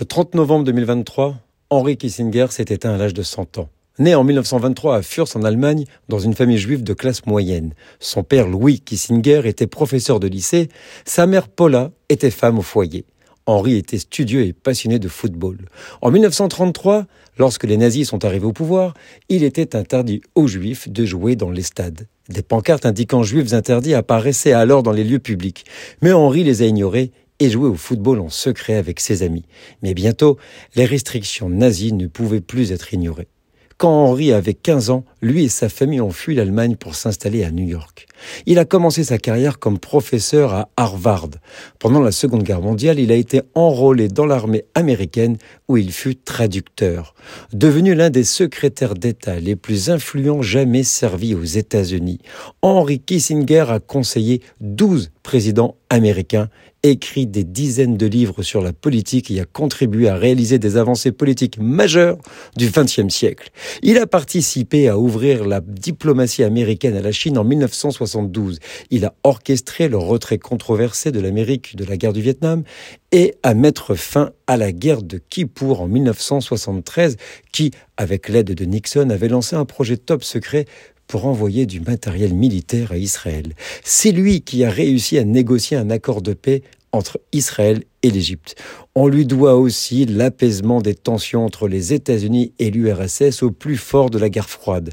Le 30 novembre 2023, Henri Kissinger s'est éteint à l'âge de 100 ans. Né en 1923 à Furs en Allemagne, dans une famille juive de classe moyenne. Son père Louis Kissinger était professeur de lycée, sa mère Paula était femme au foyer. Henri était studieux et passionné de football. En 1933, lorsque les nazis sont arrivés au pouvoir, il était interdit aux juifs de jouer dans les stades. Des pancartes indiquant juifs interdits apparaissaient alors dans les lieux publics. Mais Henri les a ignorées et jouait au football en secret avec ses amis. Mais bientôt, les restrictions nazies ne pouvaient plus être ignorées. Quand Henri avait 15 ans, lui et sa famille ont fui l'Allemagne pour s'installer à New York. Il a commencé sa carrière comme professeur à Harvard. Pendant la Seconde Guerre mondiale, il a été enrôlé dans l'armée américaine où il fut traducteur. Devenu l'un des secrétaires d'État les plus influents jamais servis aux États-Unis, Henry Kissinger a conseillé 12 présidents américains écrit des dizaines de livres sur la politique et a contribué à réaliser des avancées politiques majeures du XXe siècle. Il a participé à ouvrir la diplomatie américaine à la Chine en 1972. Il a orchestré le retrait controversé de l'Amérique de la guerre du Vietnam et à mettre fin à la guerre de Kippour en 1973 qui, avec l'aide de Nixon, avait lancé un projet top secret pour envoyer du matériel militaire à Israël. C'est lui qui a réussi à négocier un accord de paix entre Israël et l'Égypte. On lui doit aussi l'apaisement des tensions entre les États-Unis et l'URSS au plus fort de la guerre froide.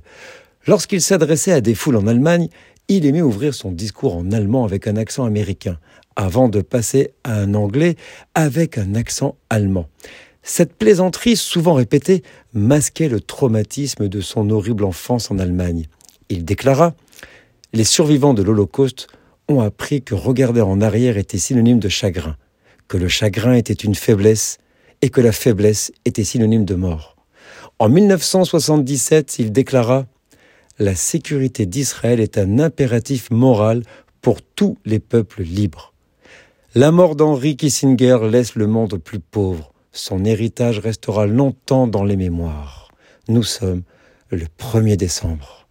Lorsqu'il s'adressait à des foules en Allemagne, il aimait ouvrir son discours en allemand avec un accent américain, avant de passer à un anglais avec un accent allemand. Cette plaisanterie, souvent répétée, masquait le traumatisme de son horrible enfance en Allemagne. Il déclara Les survivants de l'Holocauste ont appris que regarder en arrière était synonyme de chagrin, que le chagrin était une faiblesse et que la faiblesse était synonyme de mort. En 1977, il déclara La sécurité d'Israël est un impératif moral pour tous les peuples libres. La mort d'Henri Kissinger laisse le monde plus pauvre. Son héritage restera longtemps dans les mémoires. Nous sommes le 1er décembre.